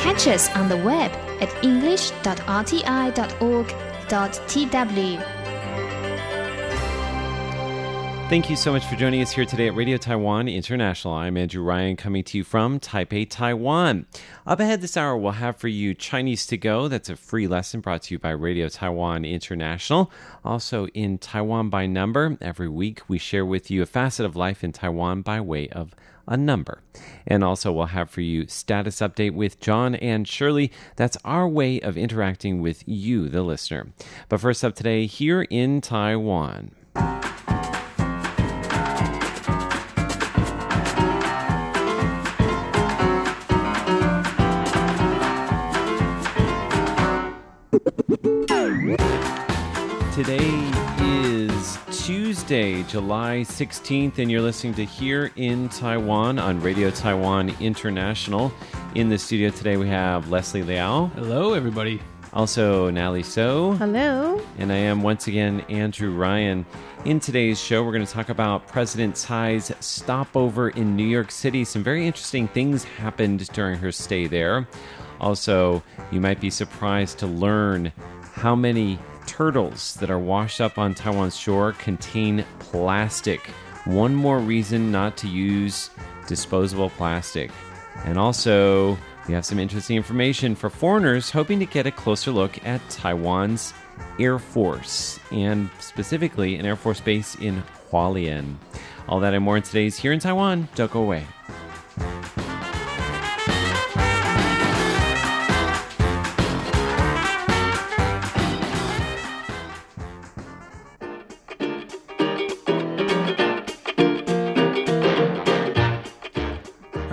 Catch us on the web at english.rti.org.tw. Thank you so much for joining us here today at Radio Taiwan International. I'm Andrew Ryan coming to you from Taipei, Taiwan. Up ahead this hour, we'll have for you Chinese to Go. That's a free lesson brought to you by Radio Taiwan International. Also, in Taiwan by Number, every week we share with you a facet of life in Taiwan by way of a number. And also, we'll have for you status update with John and Shirley. That's our way of interacting with you, the listener. But first up today, here in Taiwan. Today Tuesday, July 16th, and you're listening to Here in Taiwan on Radio Taiwan International. In the studio today, we have Leslie Liao, Hello, everybody. also Nally So, Hello. and I am once again Andrew Ryan. In today's show, we're going to talk about President Tsai's stopover in New York City. Some very interesting things happened during her stay there. Also, you might be surprised to learn how many turtles that are washed up on Taiwan's shore contain plastic. One more reason not to use disposable plastic. And also, we have some interesting information for foreigners hoping to get a closer look at Taiwan's Air Force, and specifically an Air Force base in Hualien. All that and more in today's Here in Taiwan. Don't go away.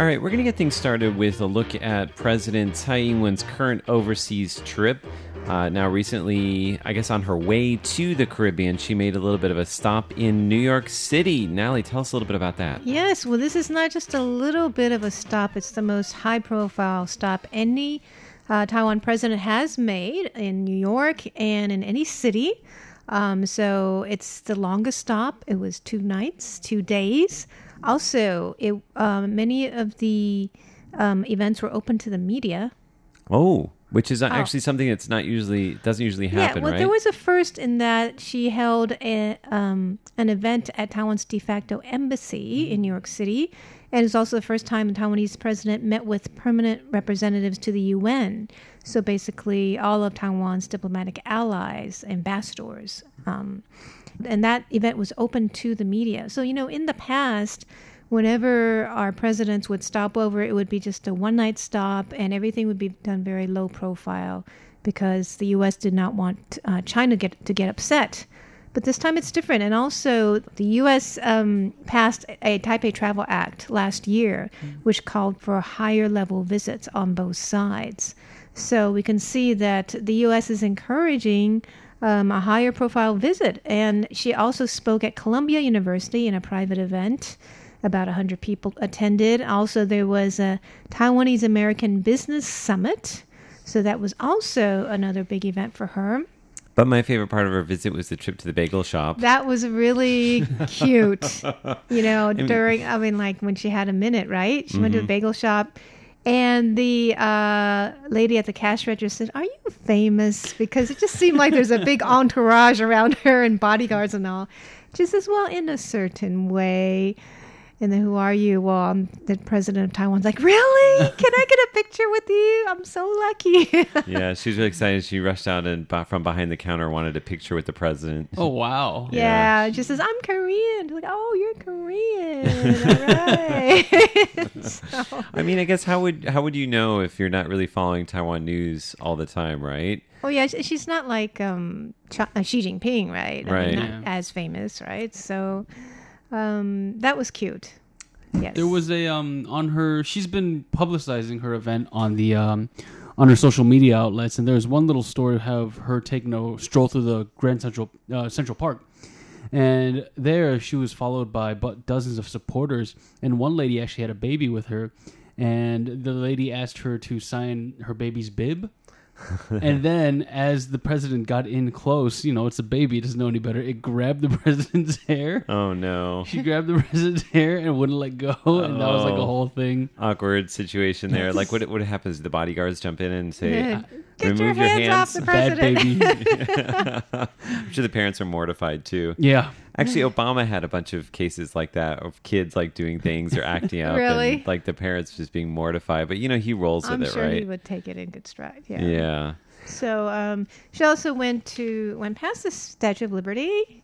Right, we're going to get things started with a look at President Tsai Ing wen's current overseas trip. Uh, now, recently, I guess on her way to the Caribbean, she made a little bit of a stop in New York City. Nally, tell us a little bit about that. Yes, well, this is not just a little bit of a stop, it's the most high profile stop any uh, Taiwan president has made in New York and in any city. Um, so it's the longest stop. It was two nights, two days. Also, it um, many of the um, events were open to the media. Oh, which is actually something that's not usually doesn't usually happen, yeah, well, right? there was a first in that she held a, um, an event at Taiwan's de facto embassy in New York City, and it's also the first time a Taiwanese president met with permanent representatives to the UN. So basically, all of Taiwan's diplomatic allies, ambassadors, um, and that event was open to the media. So you know, in the past. Whenever our presidents would stop over, it would be just a one night stop and everything would be done very low profile because the U.S. did not want uh, China get, to get upset. But this time it's different. And also, the U.S. Um, passed a Taipei Travel Act last year, which called for higher level visits on both sides. So we can see that the U.S. is encouraging um, a higher profile visit. And she also spoke at Columbia University in a private event. About 100 people attended. Also, there was a Taiwanese American Business Summit. So that was also another big event for her. but my favorite part of her visit was the trip to the bagel shop. That was really cute. you know, during, I mean, like when she had a minute, right? She went to a bagel shop. And the uh, lady at the cash register said, Are you famous? Because it just seemed like there's a big entourage around her and bodyguards and all. She says, Well, in a certain way. And then, who are you? Well, I'm the president of Taiwan. Like, really? Can I get a picture with you? I'm so lucky. yeah, she's really excited. She rushed out and from behind the counter wanted a picture with the president. Oh, wow. Yeah, she says, I'm Korean. Like, oh, you're Korean. All right. so, I mean, I guess how would how would you know if you're not really following Taiwan news all the time, right? oh, yeah, she's not like um, Ch- uh, Xi Jinping, right? I mean, Right. not Yeah. as famous, right? So um, that was cute. Yes. There was a um on her. She's been publicizing her event on the um on her social media outlets, and there's one little story of her taking a stroll through the Grand Central uh, Central Park, and there she was followed by but dozens of supporters, and one lady actually had a baby with her, and the lady asked her to sign her baby's bib. And then as the president got in close, you know, it's a baby, it doesn't know any better. It grabbed the president's hair. Oh no. She grabbed the president's hair and wouldn't let go, and that was like a Oh. whole thing. Awkward situation there. Like what what happens? The bodyguards jump in and say, Yeah. Get "Remove your your hands, off the Bad president. baby. I'm sure the parents are mortified too. yeah. Actually, Obama had a bunch of cases like that of kids like doing things or acting out, Really? and like the parents just being mortified. But you know, he rolls I'm with it, right? he would take it in good stride. Yeah. yeah. So um, she also went to went past the Statue of Liberty.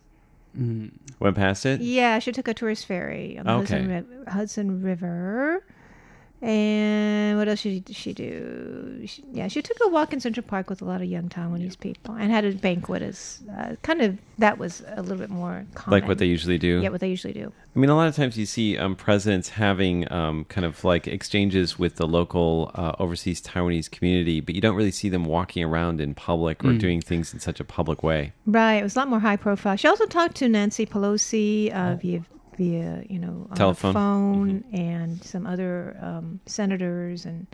Went past it. Yeah, she took a tourist ferry on the Okay. Hudson, Ri- Hudson River. And what else did she do? She, yeah, she took a walk in Central Park with a lot of young Taiwanese people and had a banquet as uh, kind of that was a little bit more common. Like what they usually do. yeah, what they usually do. I mean, a lot of times you see um, presidents having um, kind of like exchanges with the local uh, overseas Taiwanese community, but you don't really see them walking around in public or doing things in such a public way. Right, it was a lot more high profile. She also talked to Nancy Pelosi of uh, via you know Telephone. phone and some other um, senators and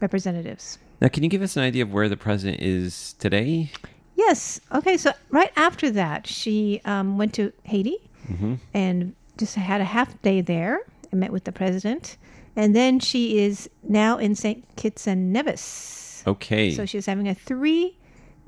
representatives. Now, can you give us an idea of where the president is today? Yes. Okay. So right after that, she um, went to Haiti and just had a half day there and met with the president. And then she is now in St. Kitts and Nevis. Okay, So she's having a three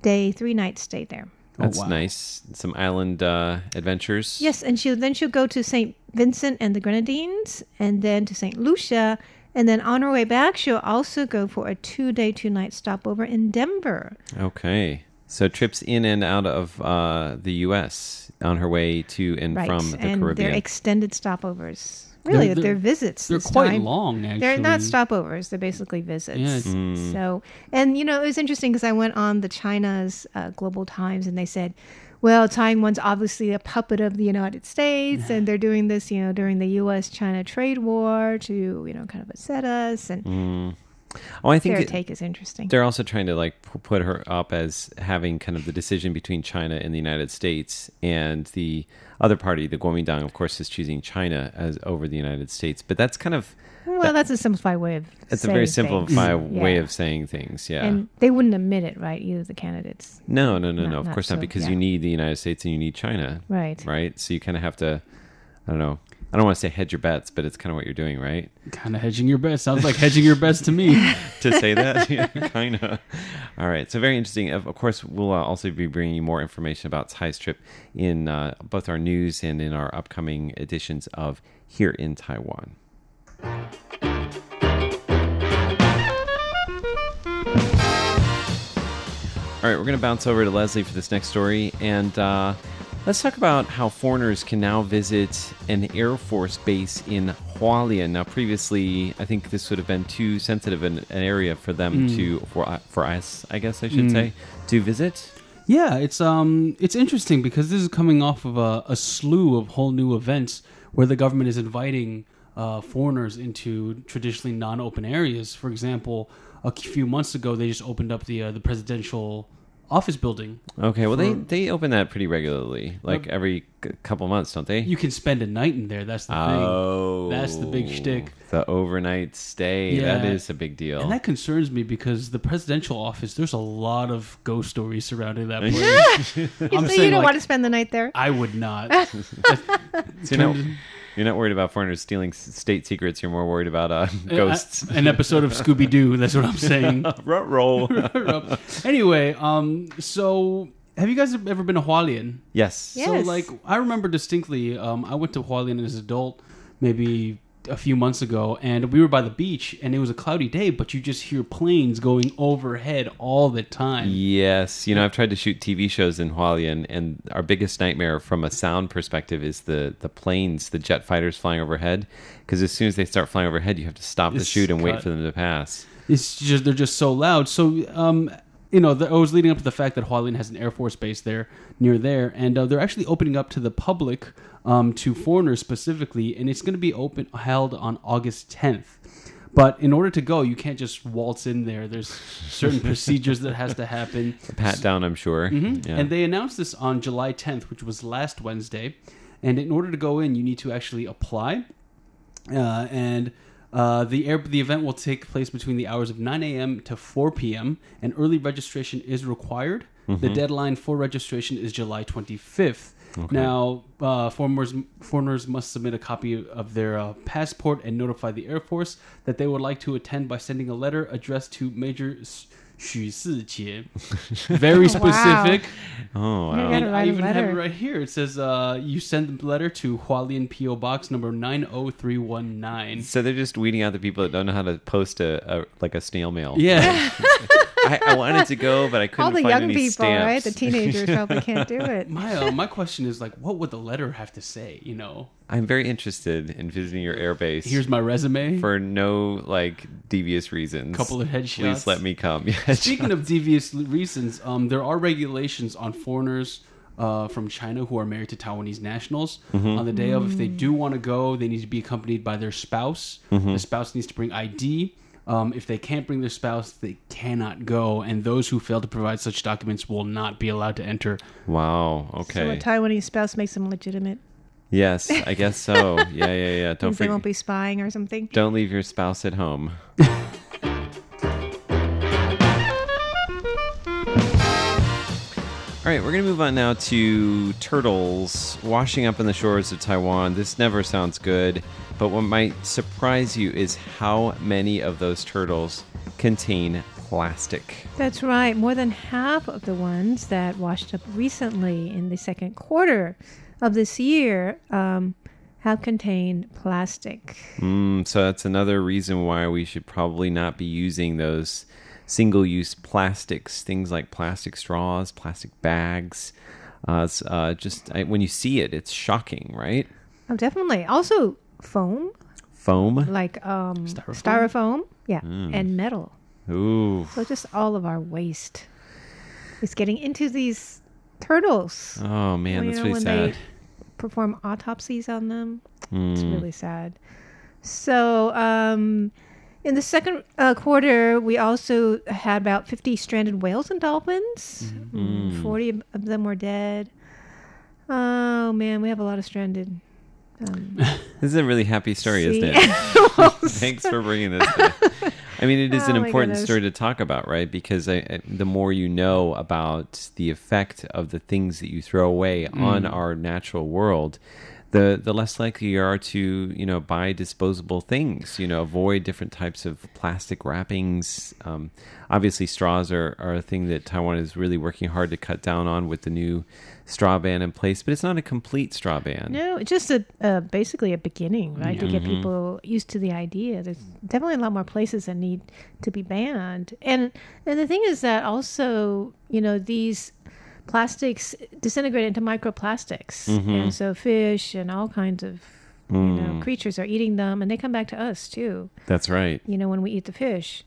day, three night stay there. That's wow. nice. Some island uh, adventures. Yes, and she'll then she'll go to St. Vincent and the Grenadines, and then to St. Lucia, and then on her way back, she'll also go for a two-day, two-night stopover in Denver. Okay. So trips in and out of uh, the U.S. on her way to and Right, from the and Caribbean. they're extended stopovers. Really, They're- they're, they're- visits. They're this quite time. long, actually. They're not stopovers. They're basically visits. Yeah, Mm. So, and you know, it was interesting because I went on the China's uh, Global Times and they said, well, Taiwan's obviously a puppet of the United States and they're doing this, you know, during the U.S. China trade war to, you know, kind of upset us. And Mm. Oh, I think their it- take is interesting. they're also trying to like put her up as having kind of the decision between China and the United States, and the other party, the Kuomintang, of course, is choosing China as over the United States. But that's kind of Well, that's a simplified way of it's a very simplified way of saying things. Yeah. And they wouldn't admit it, right? Either the candidates. no, no, no, Not- no. Of not course so, not, because yeah. you need the United States and you need China, Right. right? So you kind of have to. I don't know. I don't want to say hedge your bets, but it's kind of what you're doing, right? Kind of hedging your bets. Sounds like hedging your bets to me. to say that. yeah, kind of. All right. So very interesting. Of, of course, we'll uh, also be bringing you more information about Tsai's trip in uh, both our news and in our upcoming editions of Here in Taiwan. All right, we're going to bounce over to Leslie for this next story, and uh, let's talk about how foreigners can now visit an Air Force base in Hualien. Now, previously, I think this would have been too sensitive an, an area for them to for for us, I guess I should say, to visit. Yeah, it's um, it's interesting because this is coming off of a, a slew of whole new events where the government is inviting uh, foreigners into traditionally non-open areas. For example, a few months ago, they just opened up the uh, the presidential office building. Okay, well they For- they open that pretty regularly, like every couple months, don't they? You can spend a night in there. That's the oh, thing. That's the big oh, shtick. The overnight stay. That Yeah. is a big deal. And that concerns me because the presidential office, there's a lot of ghost stories surrounding that place. You, I'm so saying, you don't like, want to spend the night there? I would not. So you're, not, you're not worried about foreigners stealing state secrets. You're more worried about uh, ghosts. An episode of Scooby Doo. That's what I'm saying. Rut roll. anyway, um, so have you guys ever been to Hualien? yes. Yeah. So, like, I remember distinctly, um, I went to Hualien as an adult maybe a few months ago, and we were by the beach, and it was a cloudy day, but you just hear planes going overhead all the time. Yes, you know I've tried to shoot TV shows in Hualien, and our biggest nightmare from a sound perspective is the the planes, the jet fighters flying overhead. Because as soon as they start flying overhead, you have to stop the It's shoot and wait for them to pass. It's just they're just so loud. So, um, you know, the, I was leading up to the fact that Hualien has an air force base there near there, and uh, they're actually opening up to the public, um, to foreigners specifically, and it's going to be open held on August 10th. But in order to go, you can't just waltz in there. There's certain procedures that has to happen. Pat down, I'm sure. Mm-hmm. And they announced this on July 10th, which was last Wednesday. And in order to go in, you need to actually apply. Uh, and Uh, the air, the event will take place between the hours of 9 a.m. to 4 p.m. and early registration is required. The deadline for registration is July 25th. Now, uh, foreigners, foreigners must submit a copy of their uh, passport and notify the Air Force that they would like to attend by sending a letter addressed to Major S- Xu Sijie. Very specific. Oh, You wow. gotta I even have it right here. It says uh, you send the letter to Hualien PO Box number 90319. So they're just weeding out the people that don't know how to post a, a like a snail mail. Yeah. I, I wanted to go, but I couldn't All the find young any people, stamps. right? The teenagers probably can't do it. my uh, my question is like, what would the letter have to say? You know, I'm very interested in visiting your airbase. here's my resume. for no like devious reasons. Couple of headshots. Please let me come. Yeah, Speaking of devious reasons, um, there are regulations on foreigners uh, from China who are married to Taiwanese nationals. Mm-hmm. On the day of, if they do want to go, they need to be accompanied by their spouse. Mm-hmm. The spouse needs to bring ID. Um, if they can't bring their spouse, they cannot go, and those who fail to provide such documents will not be allowed to enter. wow. Okay. So a Taiwanese spouse makes them legitimate. yes, I guess so. Yeah, yeah, yeah. Don't Means they won't forget. be spying or something. Don't leave your spouse at home. All right, we're going to move on now to turtles washing up on the shores of Taiwan. This never sounds good, but what might surprise you is how many of those turtles contain plastic. That's right. More than half of the ones that washed up recently in the second quarter of this year um, have contained plastic. Mm, so that's another reason why we should probably not be using those single use plastics, things like plastic straws, plastic bags. Uh, it's, uh, just I, when you see it, it's shocking, right? Oh, definitely. Also, foam, Foam. like um, Styrofoam? styrofoam, yeah, Mm. and metal. Ooh. So just all of our waste is getting into these turtles. Oh man, Well, you that's know, really when sad. they perform autopsies on them. It's Mm. really sad. So, um, in the second uh, quarter, we also had about 50 stranded whales and dolphins. Mm, 40 of them were dead. Oh, man, we have a lot of stranded. Um, This is a really happy story, isn't it? Thanks for bringing this. To I mean, it is an Oh, my important goodness. story to talk about, right? Because I, I, the more you know about the effect of the things that you throw away on our natural world, the the less likely you are to you know buy disposable things. You know, avoid different types of plastic wrappings. Um, obviously, straws are, are a thing that Taiwan is really working hard to cut down on with the new straw ban in place. But it's not a complete straw ban. No, it's just a uh, basically a beginning, right? To get people used to the idea. There's definitely a lot more places that need to be banned, and and the thing is that also, you know, these plastics disintegrate into microplastics, mm-hmm. and so fish and all kinds of you know mm. creatures are eating them, and they come back to us too. That's right. You know, when we eat the fish,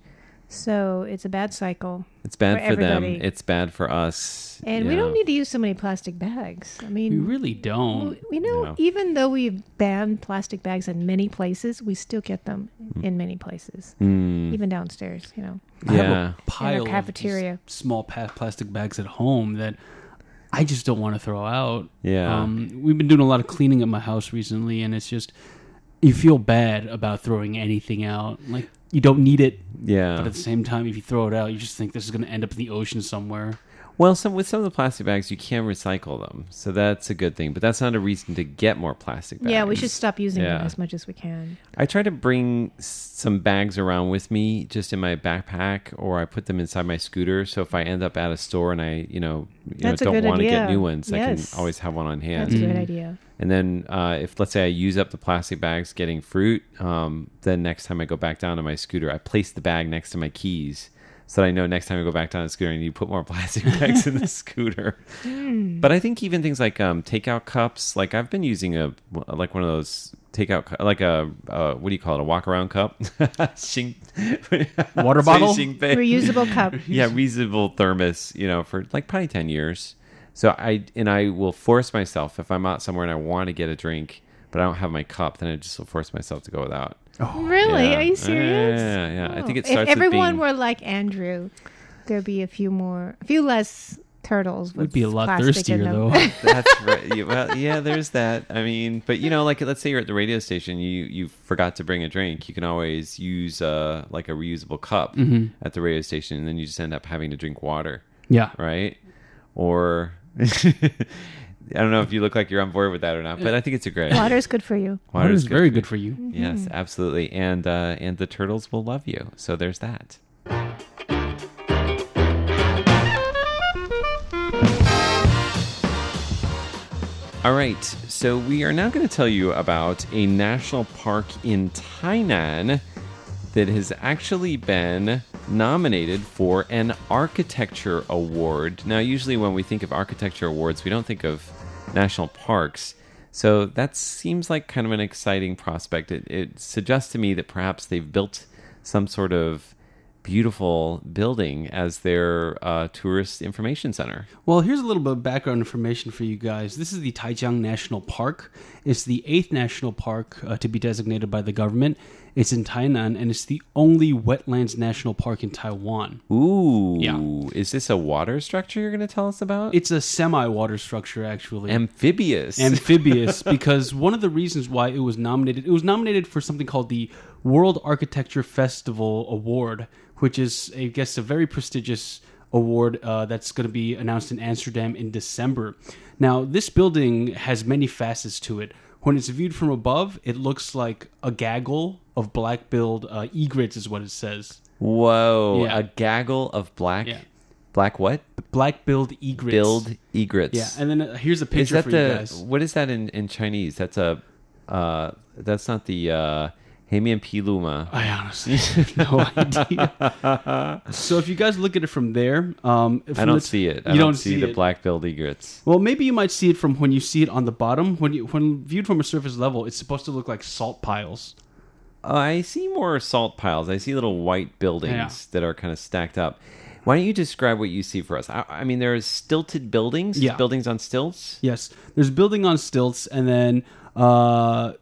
so it's a bad cycle. It's bad For for, them. It's bad for us. And we Yeah. don't need to use so many plastic bags. I mean, We really don't. We, you know, Yeah. even though we've banned plastic bags in many places, we still get them in many places, Mm, even downstairs. You know, I have yeah. a pile of these cafeteria. small pa- plastic bags at home that I just don't want to throw out. Yeah. Um, we've been doing a lot of cleaning at my house recently, and it's just you feel bad about throwing anything out. Like you don't need it, Yeah. but at the same time, if you throw it out, you just think this is going to end up in the ocean somewhere. Well, some with some of the plastic bags, you can recycle them, so that's a good thing. But that's not a reason to get more plastic bags. yeah, we should stop using them as much as we can. I try to bring some bags around with me, just in my backpack, or I put them inside my scooter. So if I end up at a store and I, you know, you know, don't want to get new ones, I can always have one on hand. That's a great mm. idea. And then uh, if let's say I use up the plastic bags getting fruit, um, then next time I go back down to my scooter, I place the bag next to my keys so that I know next time I go back down to the scooter I need to put more plastic bags in the scooter. But I think even things like um, takeout cups, like I've been using a like one of those takeout like a uh, what do you call it a walk around cup Xing- Water Say bottle? Xingbei Reusable cup. yeah, reusable thermos, you know, for like probably 10 years. So I, and I will force myself if I'm out somewhere and I want to get a drink, but I don't have my cup, then I just will force myself to go without. Oh, Really? Yeah. Are you serious? Yeah, yeah. I think it Oh. starts If everyone with being, were like Andrew, there'd be a few more, a few less turtles. Would be a lot thirstier though. That's right. Yeah, Well, yeah, there's that. I mean, but you know, like let's say you're at the radio station, you you forgot to bring a drink. You can always use uh like a reusable cup Mm-hmm. at the radio station, and then you just end up having to drink water, yeah. right? Or I don't know if you look like you're on board with that or not, but I think it's a great. Water is good for you. Water is very for good for you. Yes, absolutely, and uh, and the turtles will love you. So there's that. All right, so we are now going to tell you about a national park in Tainan that has actually been nominated for an architecture award. Now, usually when we think of architecture awards, we don't think of national parks. So that seems like kind of an exciting prospect. It, it suggests to me that perhaps they've built some sort of beautiful building as their uh, tourist information center. Well, here's a little bit of background information for you guys. This is the Taijiang National Park. It's the eighth national park uh, to be designated by the government. It's in Tainan, and it's the only wetlands national park in Taiwan. Ooh, Yeah. is this a water structure you're going to tell us about? It's a semi-water structure, actually. amphibious. amphibious because one of the reasons why it was nominated it was nominated for something called the World Architecture Festival Award, which is I guess a very prestigious award uh, that's going to be announced in Amsterdam in December. Now, this building has many facets to it. When it's viewed from above, it looks like a gaggle of black-billed uh, egrets, is what it says. Whoa, Yeah. a gaggle of black, Yeah. black what? Black-billed egrets. Billed egrets. Yeah, and then uh, here's a is picture that for the you guys. what is that in in Chinese? That's a uh, that's not the uh, Hemian Piluma. I honestly have no idea. so if you guys look at it from there, um, I don't the- see it. I you don't, don't see, see the it. black-billed egrets. Well, maybe you might see it from when you see it on the bottom. When you when viewed from a surface level, it's supposed to look like salt piles. Uh, I see more salt piles. I see little white buildings Yeah. that are kind of stacked up. Why don't you describe what you see for us? I, I mean, there's stilted buildings, Yeah. buildings on stilts. Yes, there's building on stilts, and then uh,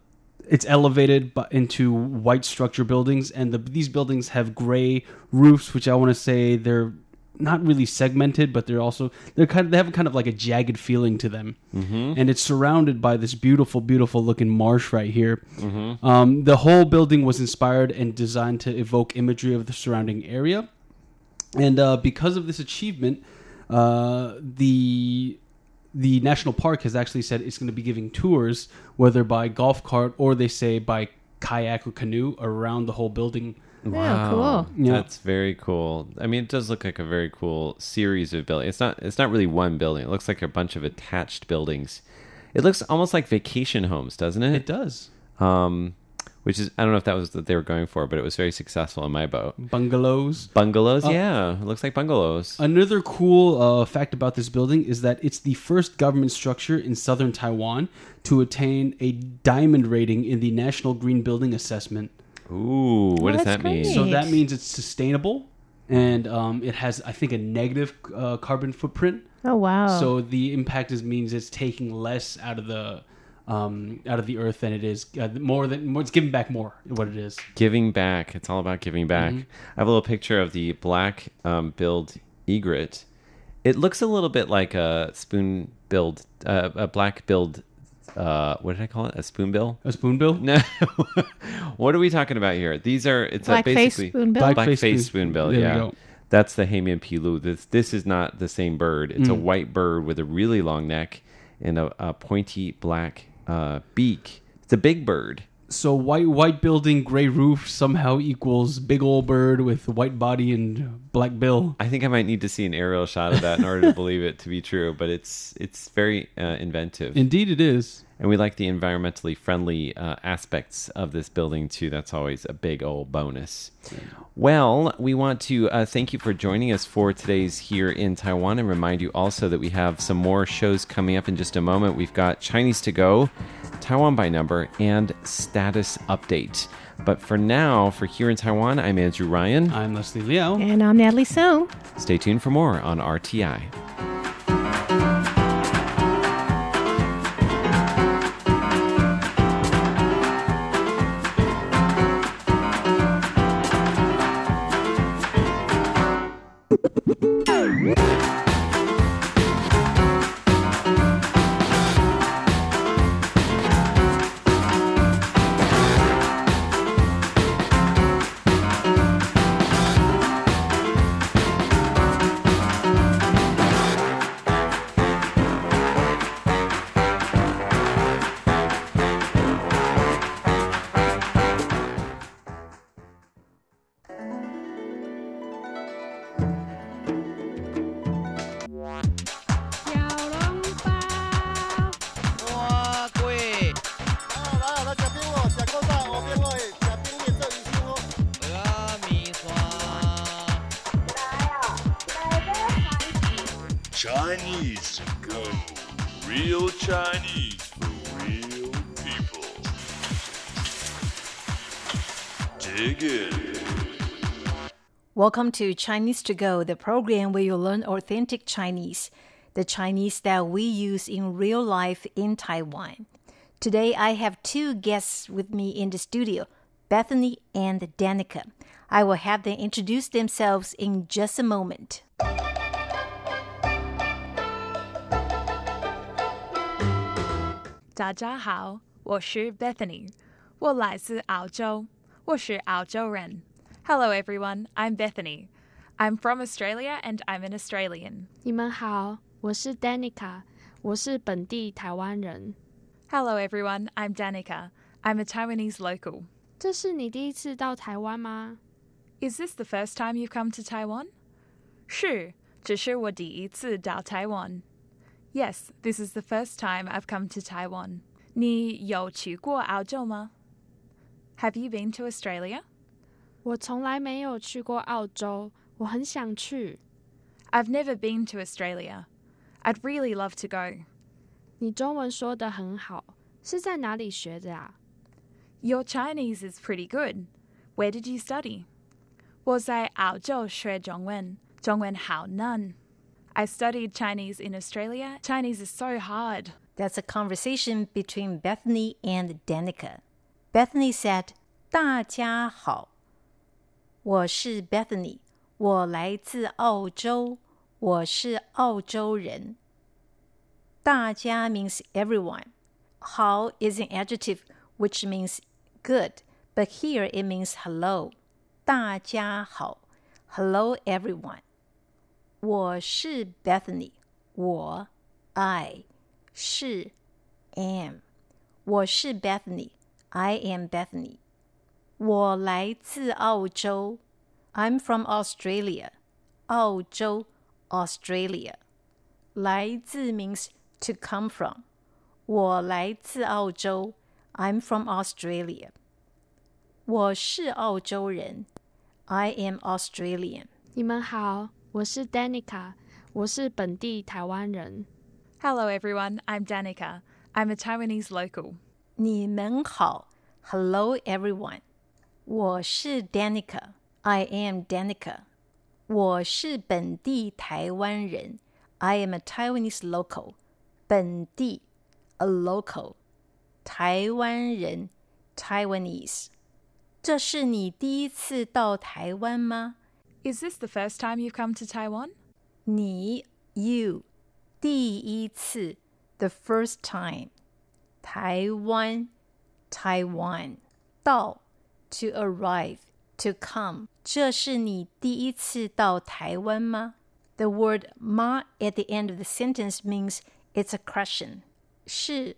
it's elevated bu- into white structure buildings, and the, these buildings have gray roofs, which I want to say they're not really segmented, but they're also they're kind of they have kind of like a jagged feeling to them, mm-hmm. and it's surrounded by this beautiful, beautiful looking marsh right here. Um, the whole building was inspired and designed to evoke imagery of the surrounding area. And uh, because of this achievement, uh, the the national park has actually said it's going to be giving tours, whether by golf cart or they say by kayak or canoe, around the whole building. Yeah, cool. Yeah. That's very cool. I mean, it does look like a very cool series of buildings. It's not. It's not really one building. It looks like a bunch of attached buildings. It looks almost like vacation homes, doesn't It it? does. Um, which is I don't know if that was what they were going for, but it was very successful in my boat. Bungalows. Bungalows, yeah, it looks like bungalows. Another cool uh, fact about this building is that it's the first government structure in southern Taiwan to attain a diamond rating in the National Green Building Assessment. Ooh, what does that's that mean? So that means it's sustainable and um, it has, I think, a negative uh, carbon footprint. Oh wow. So the impact is means it's taking less out of the um, out of the earth than it is uh, more than more, it's giving back more. What it is. Giving back. It's all about giving back. Mm-hmm. I have a little picture of the black um, billed egret. It looks a little bit like a spoon billed, uh, a black billed. Uh, what did I call it? A spoonbill? A spoonbill. No. what are we talking about here? These are it's a Blackface basically spoonbill. Black- black Blackface face spoon- spoonbill. there Yeah, that's the Heimian pilu. This this is not the same bird. It's a Mm. white bird with a really long neck and a, a pointy black uh, beak. It's a big bird. So white white building, gray roof somehow equals big old bird with white body and black bill. I think I might need to see an aerial shot of that in order to believe it to be true. But it's it's very uh, inventive, Indeed, it is. And we like the environmentally friendly uh, aspects of this building too. That's always a big old bonus. Well, we want to uh, thank you for joining us for today's here in Taiwan, and remind you also that we have some more shows coming up in just a moment. We've got Chinese to go, Taiwan by number, and status update. But for now, for here in Taiwan, I'm Andrew Ryan. I'm Leslie Liao. and I'm Natalie So. Stay tuned for more on RTI. you Chinese to go. Real Chinese for real people. Dig in. Welcome to Chinese to Go, the program where you learn authentic Chinese, the Chinese that we use in real life in Taiwan. Today I have two guests with me in the studio, Bethany and Danica. I will have them introduce themselves in just a moment. 大家好，我是 Bethany，我来自澳洲，我是澳洲人。Hello everyone, I'm Bethany. I'm from Australia and I'm an Australian. 你们好，我是 Danica，我是本地台湾人。 Hello everyone, I'm Danica. I'm a Taiwanese local. 这是你第一次到台湾吗？ Is this the first time you've come to Taiwan? 是，这是我第一次到台湾。 Yes, this is the first time I've come to Taiwan. 你有去过澳洲吗? Have you been to Australia? 我从来没有去过澳洲，我很想去。 I've never been to Australia. I'd really love to go. 你中文说的很好，是在哪里学的啊？ Your Chinese is pretty good. Where did you study? 我在澳洲学中文，中文好难。 I studied Chinese in Australia. Chinese is so hard. That's a conversation between Bethany and Danica. Bethany said, 大家好，我是 Bethany，我来自澳洲，我是澳洲人。大家 means everyone. 好 is an adjective which means good, but here it means hello. 大家好，Hello everyone. 我是 Bethany，我 I 是 am，我是 Bethany，I am Bethany。我来自澳洲，I'm from Australia，澳洲 Australia。来自 means to come from，我来自澳洲，I'm from Australia。我是澳洲人，I am Australian。你们好， 我是 Danica，我是本地台湾人。 Hello everyone, I'm Danica. I'm a Taiwanese local. 你们好，Hello everyone，我是 Danica，I am Danica，我是本地台湾人，I am a Taiwanese local，本地，a local，台湾人，Taiwanese。这是你第一次到台湾吗？ Is this the first time you've come to Taiwan? 你 you 第一次 the first time 台湾 Taiwan 到 to arrive to come 这是你第一次到台湾吗 The word ma at the end of the sentence means it's a question 是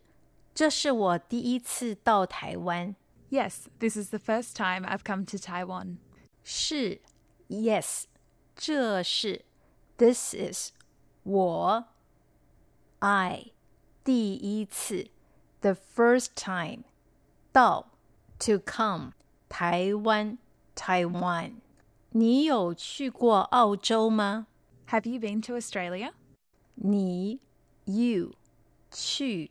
这是我第一次到台湾 Yes, this is the first time I've come to Taiwan. 是 yes 这是 this is 我 I 第一次 the first time 到 to come 台湾 Taiwan 你有去过澳洲吗？ Have you been to Australia? 你 you 去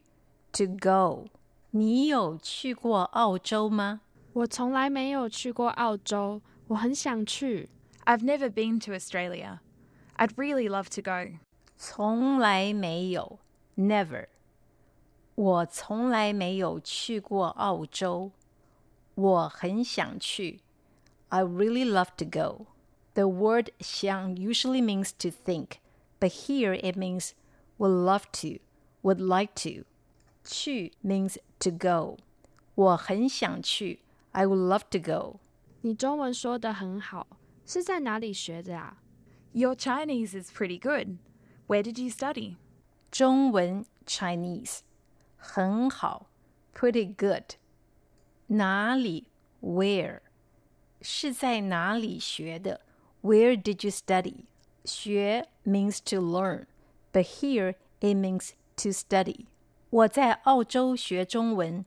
to go 你有去过澳洲吗？我从来没有去过澳洲，我很想去。 I've never been to Australia. I'd really love to go. 从来没有，never。我从来没有去过澳洲，我很想去。I really love to go. The word 想 usually means to think, but here it means would love to, would like to. 去 means to go. 我很想去。I would love to go. 你中文说的很好， 是在哪里学的啊？ Your Chinese is pretty good. Where did you study? 中文 Chinese 很好，pretty good。哪里 Where 是在哪里学的？Where did you study？学 means to learn, but here it means to study. 我在澳洲学中文，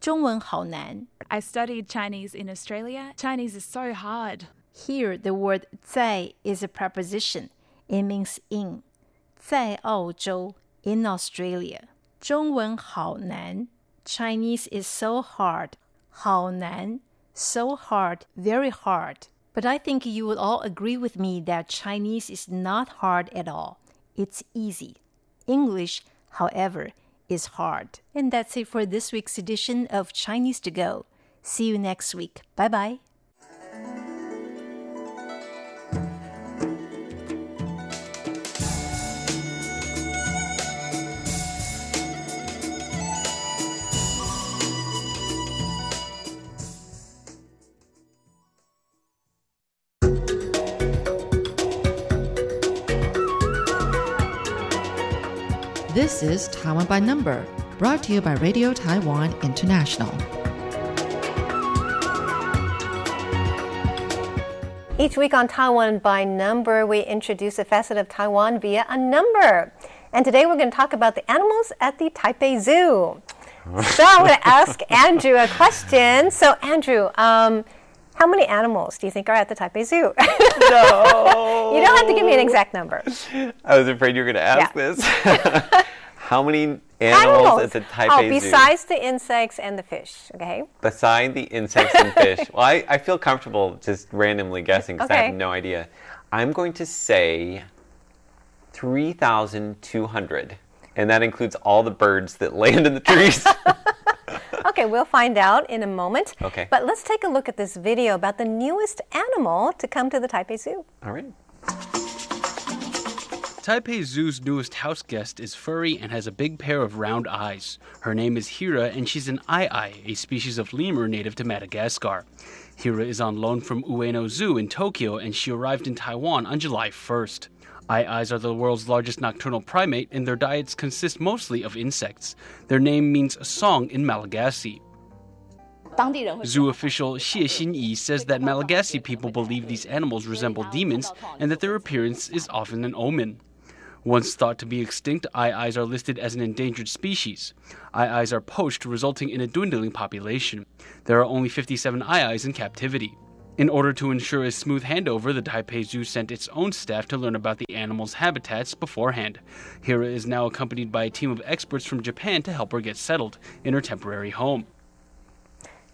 中文好难。 I studied Chinese in Australia. Chinese is so hard. Here, the word 在 is a preposition. It means in. 在澳洲 in Australia。中文好难，Chinese is so hard，好难，so hard, very hard. But I think you would all agree with me that Chinese is not hard at all. It's easy. English, however, is hard. And that's it for this week's edition of Chinese to Go. See you next week. Bye bye. This is Taiwan by Number, brought to you by Radio Taiwan International. Each week on Taiwan by Number, we introduce a facet of Taiwan via a number. And today we're going to talk about the animals at the Taipei Zoo. so I'm going to ask Andrew a question. So, Andrew, um, how many animals do you think are at the Taipei Zoo? No. you don't have to give me an exact number. I was afraid you were going to ask Yeah. this. How many animals, at the Taipei oh, Zoo? besides the insects and the fish, okay? Beside the insects and fish. well, I, I feel comfortable just randomly guessing because I have no idea. I'm going to say 3,200. And that includes all the birds that land in the trees. Okay, we'll find out in a moment. Okay. But let's take a look at this video about the newest animal to come to the Taipei Zoo. all right. Taipei Zoo's newest house guest is furry and has a big pair of round eyes. Her name is Hira, and she's an aye-aye, a species of lemur native to Madagascar. Hira is on loan from Ueno Zoo in Tokyo, and she arrived in Taiwan on July 1st. Aye-ayes are the world's largest nocturnal primate, and their diets consist mostly of insects. Their name means song in Malagasy. Zoo official Xie Xinyi says that Malagasy people believe these animals resemble demons and that their appearance is often an omen. Once thought to be extinct, aye-ayes are listed as an endangered species. Aye-ayes are poached, resulting in a dwindling population. There are only 57 aye-ayes in captivity. In order to ensure a smooth handover, the Taipei Zoo sent its own staff to learn about the animals' habitats beforehand. Hira is now accompanied by a team of experts from Japan to help her get settled in her temporary home.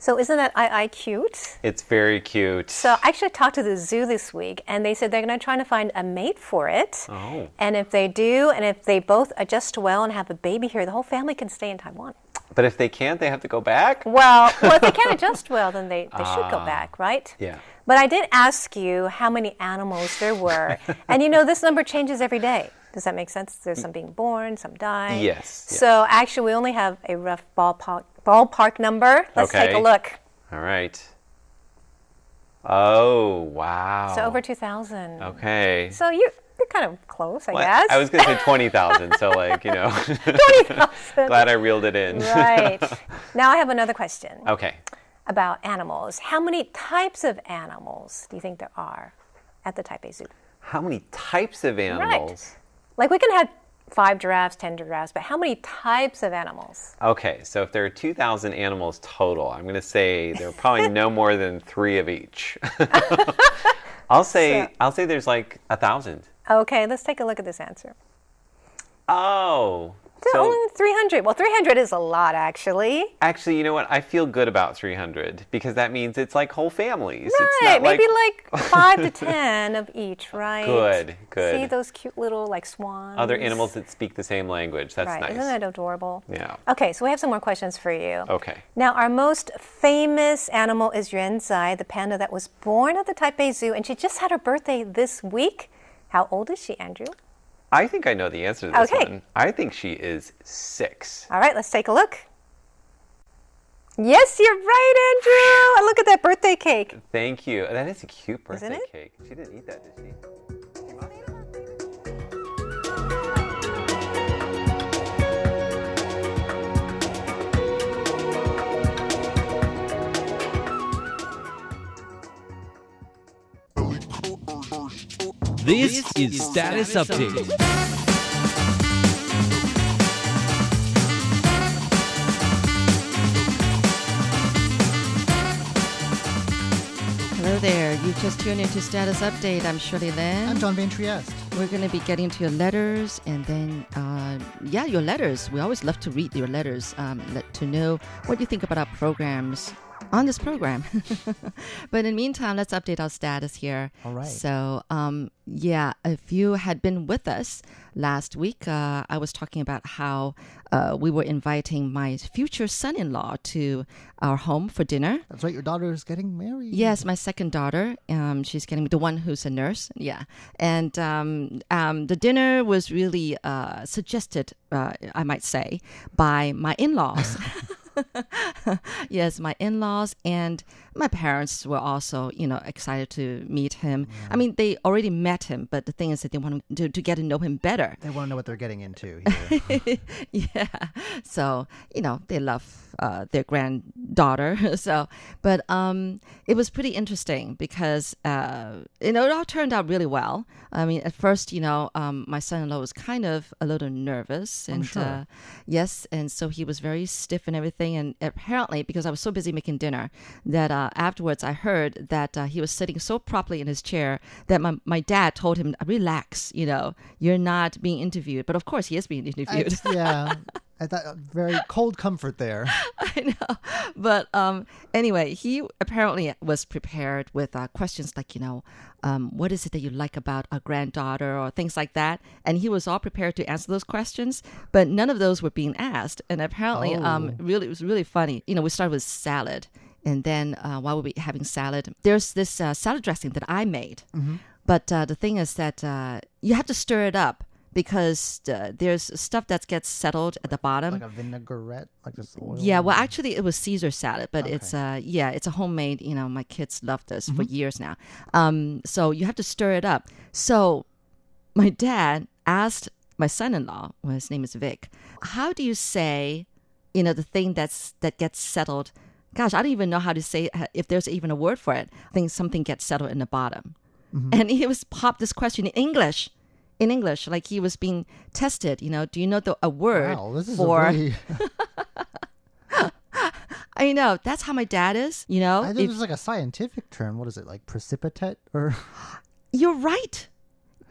So, isn't that aye-aye cute? It's very cute. So, I actually talked to the zoo this week, and they said they're going to try to find a mate for it. Oh. And if they do, and if they both adjust well and have a baby here, the whole family can stay in Taiwan. But if they can't, they have to go back? Well, well, if they can't adjust well, then they, they should go Ah. back, right? Yeah. But I did ask you how many animals there were. and you know, this number changes every day. Does that make sense? There's some being born, some die. Yes, yes. So actually, we only have a rough ballpark, ballpark number. Let's take a look. All right. Oh, wow. So over 2,000. Okay. So you're, you're kind of close, I Well, guess. I was going to say 20,000, so like, you know. 20,000. Glad I reeled it in. right. Now I have another question okay. about animals. How many types of animals do you think there are at the Taipei Zoo? How many types of animals? Right. Like we can have five giraffes, ten giraffes, but how many types of animals? Okay, so if there are 2,000 animals total, I'm going to say there are probably no more than three of each. I'll say I'll say there's like a thousand. Okay, let's take a look at this answer. Oh, So only 300. Well, 300 is a lot, actually. actually, you know what? I feel good about 300 because that means it's like whole families. it's Right, not maybe like, like five to ten of each, right? Good, good. See those cute little like swans? other animals that speak the same language. That's right. nice. Isn't that adorable? Yeah. Okay, so we have some more questions for you. Okay. Now, our most famous animal is Yuan Zai, the panda that was born at the Taipei Zoo, and she just had her birthday this week. How old is she, Andrew? I think I know the answer to this Okay. one. I think she is six. All right, let's take a look. Yes, you're right, Andrew. Look at that birthday cake. Thank you. That is a cute birthday cake. She didn't eat that, did she? This is Status Update. Hello there. You've just tuned into Status Update. I'm Shirley Lin. I'm John Van Trieste. We're going to be getting to your letters and then, uh, yeah, your letters. We always love to read your letters um, let, to know what you think about our programs on this program. but in the meantime, let's update our status here. All right. So, um, yeah, if you had been with us last week, uh, I was talking about how uh, we were inviting my future son in law to our home for dinner. That's right. Your daughter is getting married. Yes, my second daughter. Um, she's getting the one who's a nurse. Yeah, and um, um, the dinner was really uh, suggested, uh, I might say, by my in-laws. yes, my in-laws and my parents were also, you know, excited to meet him. I mean, they already met him, but the thing is that they want to, to get to know him better. They want to know what they're getting into here. yeah. So, you know, they love uh, their granddaughter. so, but um, it was pretty interesting because, uh, you know, it all turned out really well. I mean, at first, you know, um, my son-in-law was kind of a little nervous. And, sure. uh, yes. And so he was very stiff and everything. And apparently, because I was so busy making dinner, that uh, afterwards I heard that uh, he was sitting so properly in his chair that my, my dad told him, relax, you know, you're not being interviewed. But of course, he is being interviewed. It's- yeah. I thought very cold comfort there. I know. But um, anyway, he apparently was prepared with uh, questions like, you know, um, what is it that you like about a granddaughter or things like that. And he was all prepared to answer those questions, but none of those were being asked. And apparently, um, Oh. really, it was really funny. You know, we started with salad. And then uh, while we were having salad, there's this uh, salad dressing that I made. Mhm. But uh, the thing is that uh, you have to stir it up because uh, there's stuff that gets settled at the bottom. Like a vinaigrette, like just oil. Yeah, well, actually, it was Caesar salad, but it's uh, yeah, it's a homemade. You know, my kids love this for Mhm. years now. Um, so you have to stir it up. So my dad asked my son-in-law, well, his name is Vic, how do you say, you know, the thing that's that gets settled? Gosh, I don't even know how to say if there's even a word for it. I think something gets settled in the bottom, Mhm. and he was popped this question in English. In English, like he was being tested, you know. Do you know the a word Wow, this is for? a really. I know. That's how my dad is. You know, I think there's like a scientific term. What is it? Like precipitate or? you're right.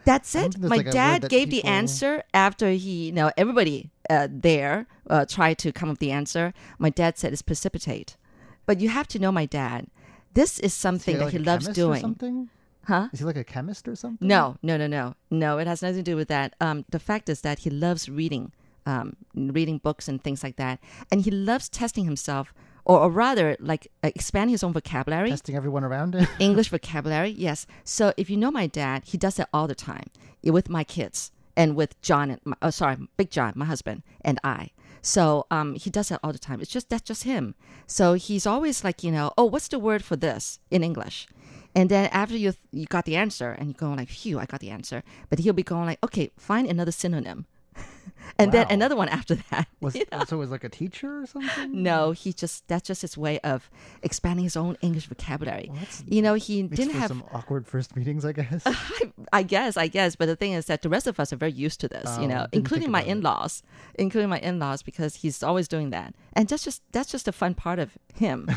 That's it. My like dad gave the answer after he, you know, everybody uh, there uh, tried to come up with the answer. My dad said it's precipitate, but you have to know my dad. This is something that like he loves doing. something? Huh? Is he like a chemist or something? No, no, no, no, no. It has nothing to do with that. Um, the fact is that he loves reading, um, reading books and things like that, and he loves testing himself, or, or rather, like uh, expand his own vocabulary. Testing everyone around him. English vocabulary, yes. So if you know my dad, he does that all the time with my kids and with John and my, oh, sorry, Big John, my husband, and I. So um, he does that all the time. It's just that's just him. So he's always like, you know, oh, what's the word for this in English? And then after you you got the answer, and you go like, phew, I got the answer. But he'll be going like, okay, find another synonym, and then another one after that. Was know? so was like a teacher or something? No, he just that's just his way of expanding his own English vocabulary. you know, he didn't have some awkward first meetings, I guess. I guess, I guess. But the thing is that the rest of us are very used to this, you Oh, know, including my in-laws, including my in-laws, because he's always doing that, and that's just that's just a fun part of him.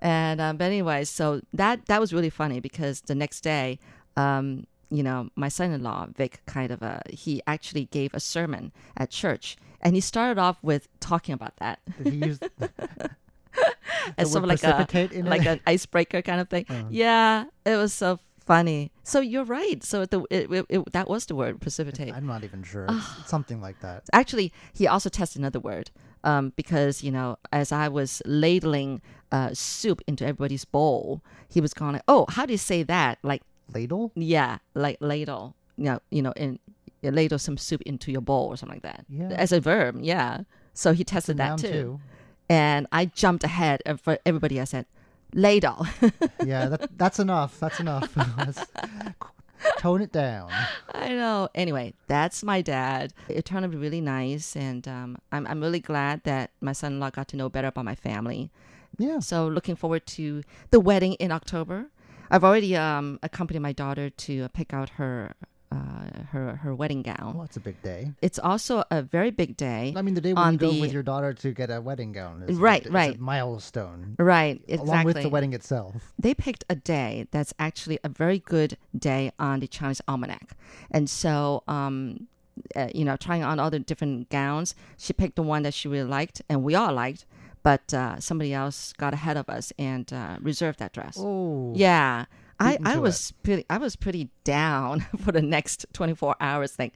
and um, but anyway, so that that was really funny because the next day, um, you know, my son-in-law Vic kind of uh, he actually gave a sermon at church, and he started off with talking about that. Did he use as sort of like a in like an icebreaker kind of thing. Oh. Yeah, it was so funny. So you're right. So the it, it, it- that was the word precipitate. I'm not even sure. It's something like that. Actually, he also tested another word um, because you know, as I was ladling uh, soup into everybody's bowl, he was going, like, "Oh, how do you say that?" Like ladle. Yeah, like ladle. You know, you know, in you ladle some soup into your bowl or something like that. Yeah. as a verb. Yeah. So he tested that too. and I jumped ahead, and for everybody, I said, "Ladle." yeah, that, that's enough. That's enough. Tone it down. I know. Anyway, that's my dad. It turned out really nice, and um, I'm I'm really glad that my son-in-law got to know better about my family. Yeah. So looking forward to the wedding in October. I've already um, accompanied my daughter to uh, pick out her uh, her her wedding gown. Well, it's a big day. It's also a very big day. I mean, the day when you go the- with your daughter to get a wedding gown. Is Right, right. milestone. Right, exactly. Along with the wedding itself. they picked a day that's actually a very good day on the Chinese almanac. And so, um, uh, you know, trying on all the different gowns, she picked the one that she really liked, and we all liked. But uh, somebody else got ahead of us and uh, reserved that dress. Oh. yeah. I, I was pretty I was pretty down for the next 24 hours. Like,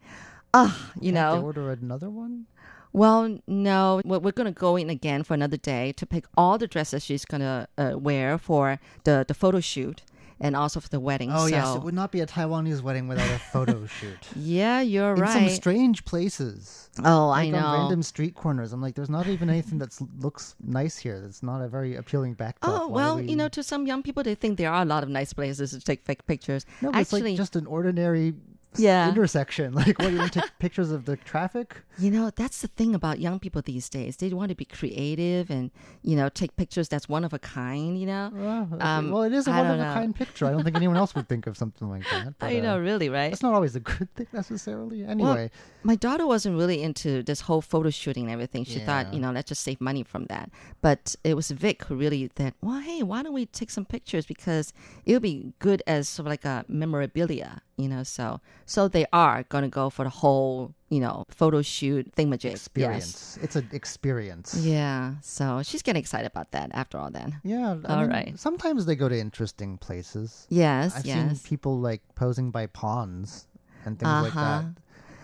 ah, you Can't know, order another one? well, no, we're, to go in again for another day to pick all the dresses she's going to uh, wear for the, the photo shoot and also for the wedding. Oh, yes. It would not be a Taiwanese wedding without a photo shoot. Yeah, you're In right. some strange places. Oh, I like know. On random street corners. I'm like, there's not even anything that looks nice here. That's not a very appealing backdrop. Oh Why well, are you know, to some young people, they think there are a lot of nice places to take fake pictures. No, Actually, it's like just an ordinary Yeah. intersection. Like, what, you want to take pictures of the traffic? you know, that's the thing about young people these days. They want to be creative and you know take pictures that's one of a kind. You know, Well. Um, well, it is a one of don't a kind picture. I don't think anyone else would think of something like that. But, I know, uh, really, right? It's not always a good thing necessarily. Well, Anyway, my daughter wasn't really into this whole photo shooting and everything. She thought, you know, let's just save money from that. But it was Vic who really said, well, hey, why don't we take some pictures because it would be good as sort of like a memorabilia, you know? So, so they are going to go for the whole, you know, photo shoot thingamajig. experience. It's an experience. Yeah. So she's getting excited about that after all then. Yeah. I All mean, right. Sometimes they go to interesting places. Yes, I've yes. seen people like posing by ponds and things like that. Uh-huh.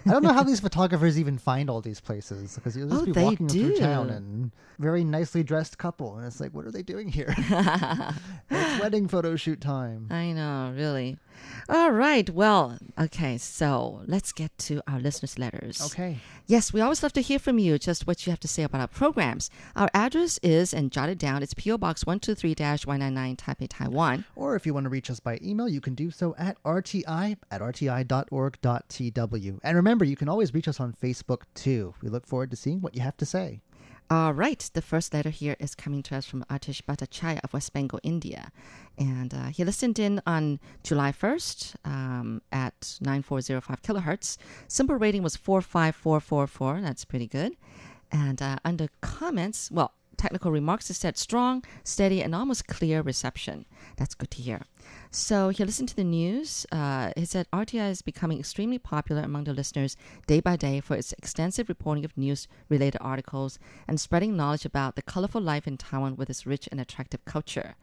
I don't know how these photographers even find all these places because you'll just Oh, be walking through town do. and very nicely dressed couple, and it's like, what are they doing here? it's wedding photo shoot time. I know, really. All right. Well, okay. So let's get to our listeners' letters. Okay. Yes, we always love to hear from you, just what you have to say about our programs. Our address is, and jot it down, it's P.O. Box 123 199 Taipei, Taiwan. Or if you want to reach us by email, you can do so at rti at rti.org.tw. And remember, you can always reach us on Facebook too. We look forward to seeing what you have to say. All right. The first letter here is coming to us from Atish Bhattacharya of West Bengal, India. And uh, he listened in on July 1st um, at 9405 kilohertz. SINPO rating was 45444. That's pretty good. And uh, under comments, well, technical remarks, it said strong, steady, and almost clear reception. That's good to hear. So he listened to the news. Uh, he said RTI is becoming extremely popular among the listeners day by day for its extensive reporting of news related articles and spreading knowledge about the colorful life in Taiwan with its rich and attractive culture.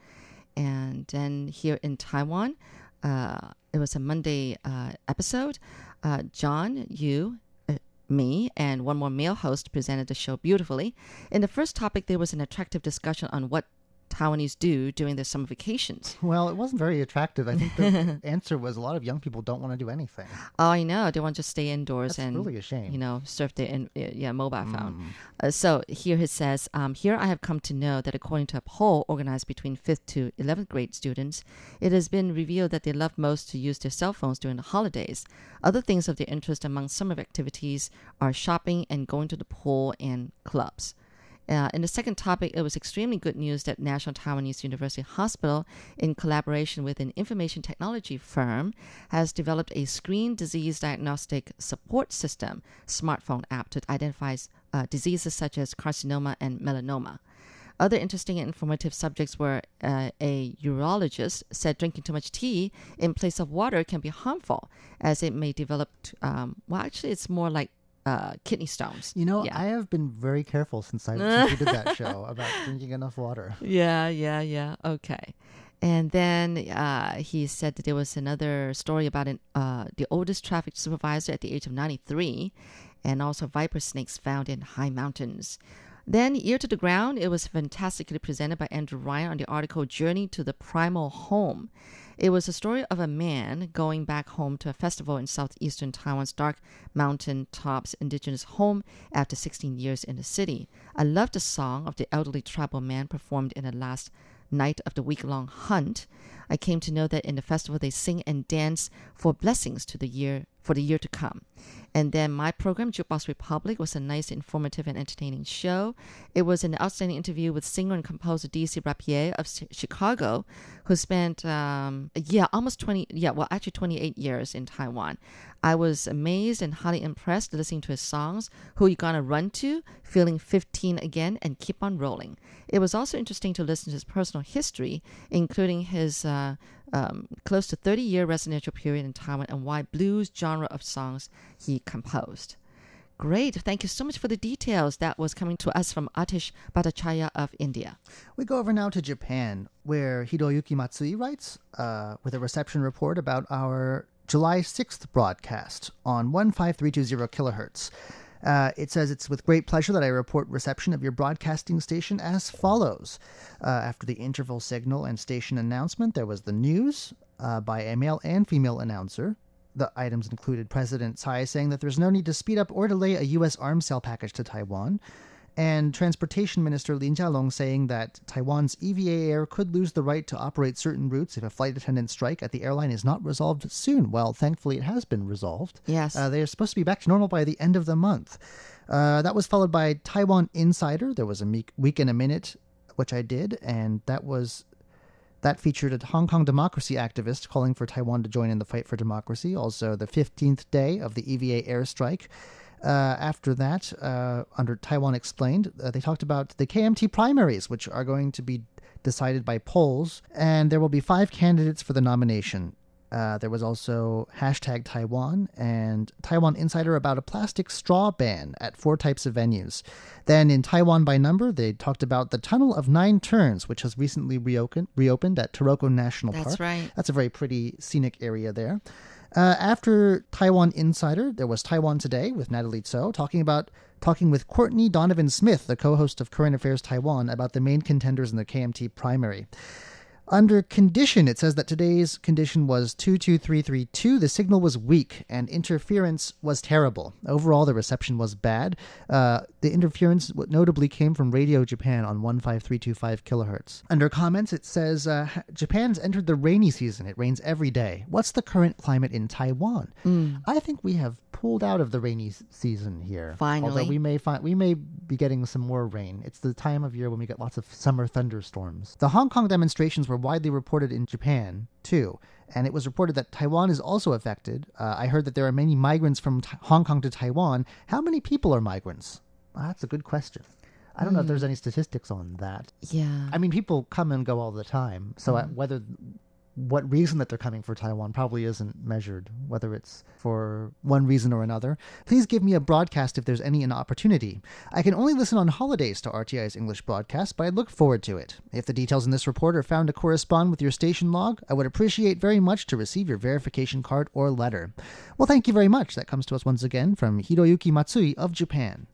And then here in Taiwan, uh, it was a Monday uh, episode. Uh, John, uh, me, and one more male host presented the show beautifully. In the first topic, there was an attractive discussion on what Taiwanese do during their summer vacations. Well, it wasn't very attractive. I think the answer was a lot of young people don't want to do anything. Oh, I know. They want to stay indoors That's and really a shame. You know, surf their in, yeah mobile phone. Mm. Uh, so here it says, um, here I have come to know that according to a poll organized between fifth to eleventh grade students, it has been revealed that they love most to use their cell phones during the holidays. Other things of their interest among summer activities are shopping and going to the pool and clubs. Uh, in the second topic, it was extremely good news that National Taiwanese University Hospital, in collaboration with an information technology firm, has developed a screen disease diagnostic support system smartphone app to identify uh, diseases such as carcinoma and melanoma. Other interesting and informative subjects were uh, a urologist said drinking too much tea in place of water can be harmful as it may develop, um, well, actually, it's more like uh, kidney stones. You know, Yeah. I have been very careful since I since did that show about drinking enough water. Yeah, yeah, yeah. Okay. And then uh, he said that there was another story about an, uh, the oldest traffic supervisor at the age of 93, and also viper snakes found in high mountains. Then, Ear to the Ground, it was fantastically presented by Andrew Ryan on the article Journey to the Primal Home. It was a story of a man going back home to a festival in southeastern Taiwan's dark mountain tops indigenous home after 16 years in the city. I loved the song of the elderly tribal man performed in the last night of the week long hunt. I came to know that in the festival they sing and dance for blessings to the year for the year to come. And then my program, Jukebox Republic, was a nice, informative, and entertaining show. It was an outstanding interview with singer and composer D.C. Rapier of Chicago, who spent, um, yeah, almost 20, yeah, well, actually 28 years in Taiwan. I was amazed and highly impressed listening to his songs, Who You Gonna Run To, Feeling 15 Again, and Keep On Rolling. It was also interesting to listen to his personal history, including his uh, um, close to 30 year residential period in Taiwan and why blues genre of songs he composed. Great. Thank you so much for the details. That was coming to us from Atish Bhattacharya of India. We go over now to Japan, where Hiroyuki Matsui writes uh, with a reception report about our July 6th broadcast on 15320 kilohertz. Uh, it says it's with great pleasure that I report reception of your broadcasting station as follows. Uh, after the interval signal and station announcement, there was the news uh, by a male and female announcer. The items included President Tsai saying that there's no need to speed up or delay a U.S. arms sale package to Taiwan, and Transportation Minister Lin Jialong saying that Taiwan's EVA Air could lose the right to operate certain routes if a flight attendant strike at the airline is not resolved soon. Well, thankfully, it has been resolved. Yes. Uh, they're supposed to be back to normal by the end of the month. Uh, that was followed by Taiwan Insider. There was a meek- week in a minute, which I did, and that was that featured a Hong Kong democracy activist calling for Taiwan to join in the fight for democracy. Also, the 15th day of the EVA airstrike. Uh, after that, uh, under Taiwan Explained, uh, they talked about the KMT primaries, which are going to be decided by polls, and there will be five candidates for the nomination. Uh, there was also hashtag Taiwan and Taiwan Insider about a plastic straw ban at four types of venues. Then in Taiwan by Number, they talked about the Tunnel of Nine Turns, which has recently reopened, reopened at Taroko National That's Park. That's right. That's a very pretty scenic area there. Uh, after Taiwan Insider, there was Taiwan Today with Natalie Tso talking about talking with Courtney Donovan Smith, the co-host of Current Affairs Taiwan, about the main contenders in the KMT primary. Under condition, it says that today's condition was 22332. The signal was weak and interference was terrible. Overall, the reception was bad. Uh, the interference notably came from Radio Japan on 15325 kilohertz. Under comments, it says uh, Japan's entered the rainy season. It rains every day. What's the current climate in Taiwan? I think we have pulled out of the rainy season here. Finally. Although we may find we may be getting some more rain. It's the time of year when we get lots of summer thunderstorms. The Hong Kong demonstrations were widely reported in Japan too, and it was reported that Taiwan is also affected. Uh, I heard that there are many migrants from T- Hong Kong to Taiwan. How many people are migrants? Ah, that's a good question. I don't know if there's any statistics on that. Yeah. I mean, people come and go all the time. So uh, whether what reason that they're coming for Taiwan probably isn't measured, whether it's for one reason or another. Please give me a broadcast if there's any an opportunity. I can only listen on holidays to RTI's English broadcast, but I look forward to it. If the details in this report are found to correspond with your station log, I would appreciate very much to receive your verification card or letter. Well, thank you very much. That comes to us once again from Hiroyuki Matsui of Japan.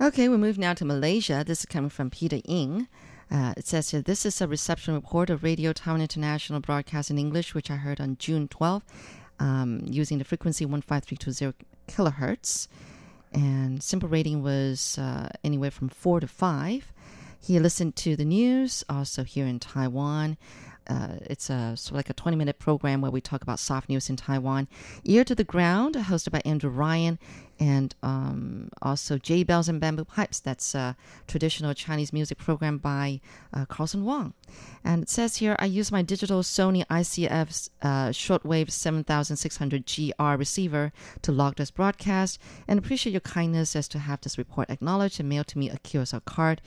Okay, we move now to Malaysia. This is coming from Peter Ying. Uh, it says here, this is a reception report of Radio Taiwan International broadcast in English, which I heard on June 12th um, using the frequency 15320 kilohertz. And SINPO rating was uh, anywhere from 4 to 5. He listened to the news, also here in Taiwan. Uh, it's a sort of like a 20 minute program where we talk about soft news in Taiwan. Ear to the Ground, hosted by Andrew Ryan, and um, also Jade Bells and Bamboo Pipes. That's a traditional Chinese music program by uh, Carlson Wong. And it says here, I use my digital Sony ICF uh, shortwave 7600 GR receiver to log this broadcast and appreciate your kindness as to have this report acknowledged and mailed to me a QSL card.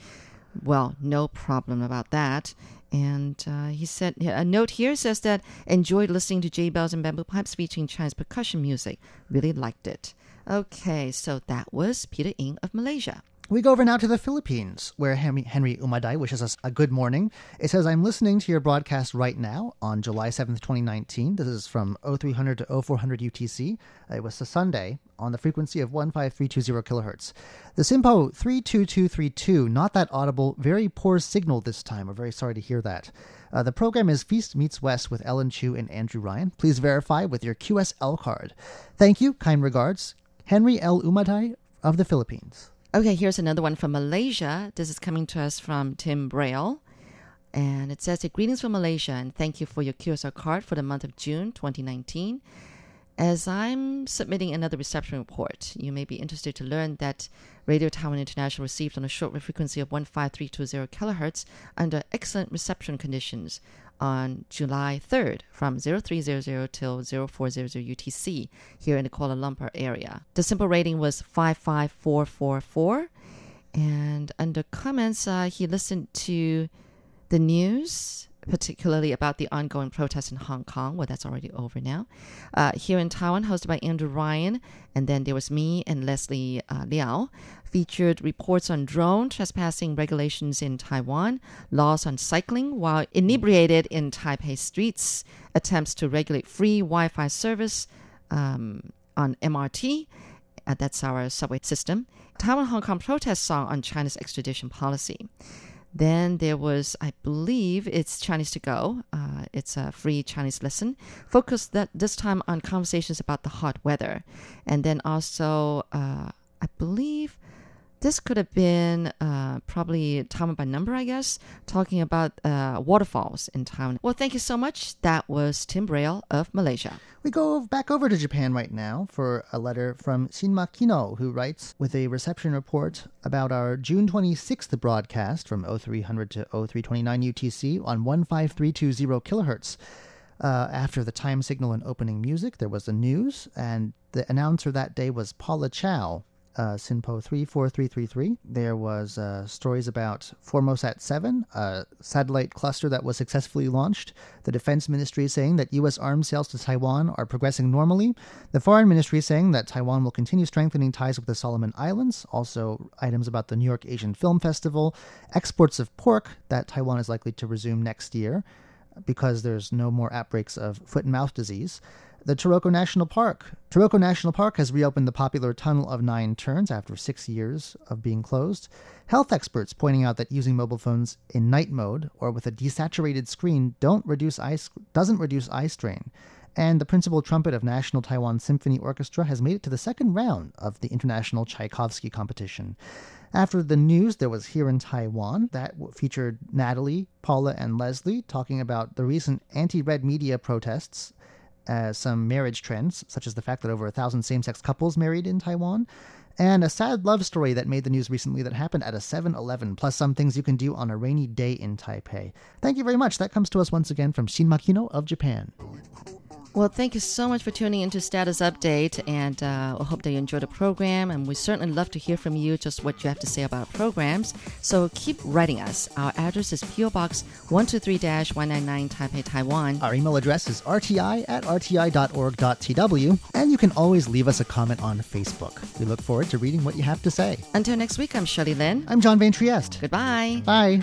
Well, no problem about that. And uh, he said, a note here says that enjoyed listening to Jade Bells and Bamboo Pipes featuring Chinese percussion music. Really liked it. Okay, so that was Peter Ng of Malaysia. We go over now to the Philippines, where Henry, Henry Umaday wishes us a good morning. It says, I'm listening to your broadcast right now on July 7th, 2019. This is from 0300 to 0400 UTC. It was a Sunday on the frequency of 15320 kilohertz. The SINPO 32232, not that audible, very poor signal this time. We're very sorry to hear that. Uh, the program is Feast Meets West with Ellen Chu and Andrew Ryan. Please verify with your QSL card. Thank you. Kind regards. Henry L. Umaday of the Philippines. Okay, here's another one from Malaysia. This is coming to us from Tim Braille. And it says, Greetings from Malaysia and thank you for your QSL card for the month of June 2019. As I'm submitting another reception report, you may be interested to learn that Radio Taiwan International received on a shortwave frequency of 15320 kilohertz under excellent reception conditions on July 3rd from 0300 till 0400 UTC here in the Kuala Lumpur area. The SINPO rating was 55444. And under comments, uh, he listened to the news, particularly about the ongoing protests in Hong Kong. Well, that's already over now. Uh, here in Taiwan, hosted by Andrew Ryan. And then there was me and Leslie uh, Liao. Featured reports on drone trespassing regulations in Taiwan, laws on cycling while inebriated in Taipei streets, attempts to regulate free Wi Fi service um, on MRT. Uh, that's our subway system. Taiwan Hong Kong protest song on China's extradition policy. Then there was, I believe, it's Chinese to Go. Uh, it's a free Chinese lesson, focused that this time on conversations about the hot weather, and then also, uh, I believe, this could have been uh, probably Taiwan by number, I guess, talking about uh, waterfalls in Taiwan. Well, thank you so much. That was Tim Braille of Malaysia. We go back over to Japan right now for a letter from Shin Makino, who writes with a reception report about our June 26th broadcast from 0300 to 0329 UTC on 15320 kilohertz. Uh, after the time signal and opening music, there was the news, and the announcer that day was Paula Chow, uh, SINPO 34333. There was uh, stories about Formosat 7, a satellite cluster that was successfully launched. The Defense Ministry saying that U.S. arms sales to Taiwan are progressing normally. The Foreign Ministry saying that Taiwan will continue strengthening ties with the Solomon Islands. Also, items about the New York Asian Film Festival. Exports of pork that Taiwan is likely to resume next year because there's no more outbreaks of foot and mouth disease the Taroko National Park. Taroko National Park has reopened the popular Tunnel of Nine Turns after six years of being closed. Health experts pointing out that using mobile phones in night mode or with a desaturated screen don't reduce eye, doesn't reduce eye strain. And the principal trumpet of National Taiwan Symphony Orchestra has made it to the second round of the International Tchaikovsky competition. After the news, there was Here in Taiwan that featured Natalie, Paula, and Leslie talking about the recent anti red media protests uh, some marriage trends, such as the fact that over a thousand same sex couples married in Taiwan, and a sad love story that made the news recently that happened at a 7 Eleven, plus some things you can do on a rainy day in Taipei. Thank you very much. That comes to us once again from Shin Makino of Japan. Well, thank you so much for tuning into Status Update, and uh, I hope that you enjoyed the program. And we certainly love to hear from you, just what you have to say about programs. So keep writing us. Our address is PO Box 123-199 Taipei, Taiwan. Our email address is rti at rti.org.tw, and you can always leave us a comment on Facebook. We look forward to reading what you have to say. Until next week, I'm Shirley Lin. I'm John Van Trieste. Goodbye. Bye.